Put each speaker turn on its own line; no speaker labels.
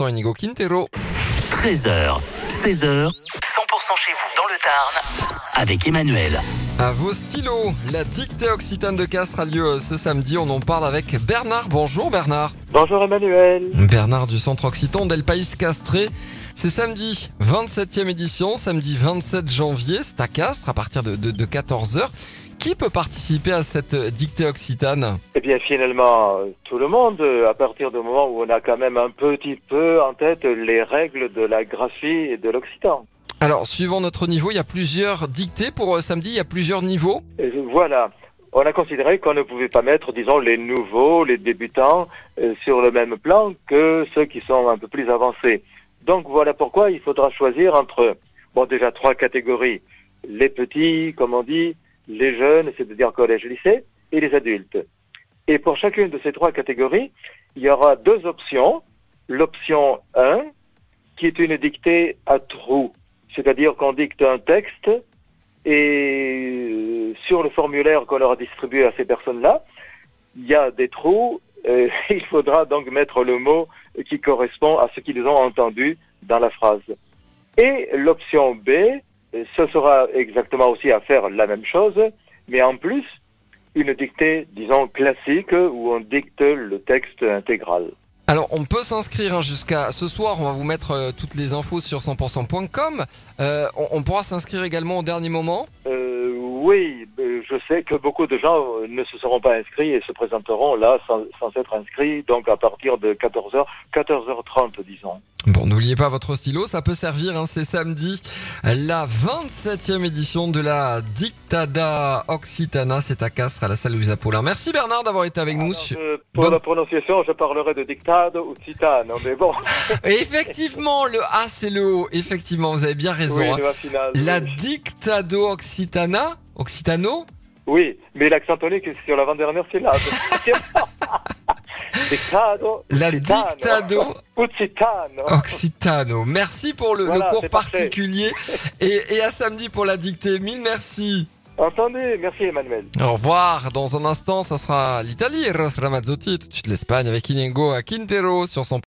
Inigo Quintero.
13h, 16h, 100% chez vous dans le Tarn avec Emmanuel.
À vos stylos, la dictée occitane de Castres a lieu ce samedi. On en parle avec Bernard. Bonjour Bernard.
Bonjour Emmanuel.
Bernard du centre occitan d'El País Castré. C'est samedi, 27e édition, samedi 27 janvier. C'est à Castres à partir de, de, de 14h. Qui peut participer à cette dictée occitane
Eh bien finalement, tout le monde, à partir du moment où on a quand même un petit peu en tête les règles de la graphie et de l'occitan.
Alors, suivant notre niveau, il y a plusieurs dictées. Pour euh, samedi, il y a plusieurs niveaux.
Et voilà. On a considéré qu'on ne pouvait pas mettre, disons, les nouveaux, les débutants, euh, sur le même plan que ceux qui sont un peu plus avancés. Donc voilà pourquoi il faudra choisir entre, bon déjà trois catégories. Les petits, comme on dit, les jeunes, c'est-à-dire collège-lycée, et les adultes. Et pour chacune de ces trois catégories, il y aura deux options. L'option 1, qui est une dictée à trous, c'est-à-dire qu'on dicte un texte et euh, sur le formulaire qu'on aura distribué à ces personnes-là, il y a des trous. euh, il faudra donc mettre le mot qui correspond à ce qu'ils ont entendu dans la phrase. Et l'option B, ce sera exactement aussi à faire la même chose, mais en plus, une dictée, disons, classique, où on dicte le texte intégral.
Alors, on peut s'inscrire hein, jusqu'à ce soir. On va vous mettre euh, toutes les infos sur 100%.com. Euh, on, on pourra s'inscrire également au dernier moment?
Euh, oui, euh, je sais que beaucoup de gens euh, ne se seront pas inscrits et se présenteront là sans, sans être inscrits, donc à partir de 14h, 14h30 disons.
Bon, n'oubliez pas votre stylo, ça peut servir. Hein, c'est samedi, la 27e édition de la Dictada Occitana. C'est à Castres, à la salle Louisa Paulin. Merci Bernard d'avoir été avec nous.
Alors, euh, pour la prononciation, je parlerai de dictade ou titane, mais bon,
effectivement, le A, c'est le O. Effectivement, vous avez bien raison.
oui,
hein. La
oui.
Dictado Occitana, Occitano,
Oui, mais l'accent tonique sur l'avant-dernière syllabe. Dictado,
la
occitano.
Dictado
Occitano.
Occitano. Merci pour le, cours particulier et, et à samedi pour la dictée. Mille merci.
Entendu, merci Emmanuel.
Au revoir. Dans un instant, ça sera l'Italie, Ros Ramazzotti, tout de suite l'Espagne avec Inigo à Quintero sur son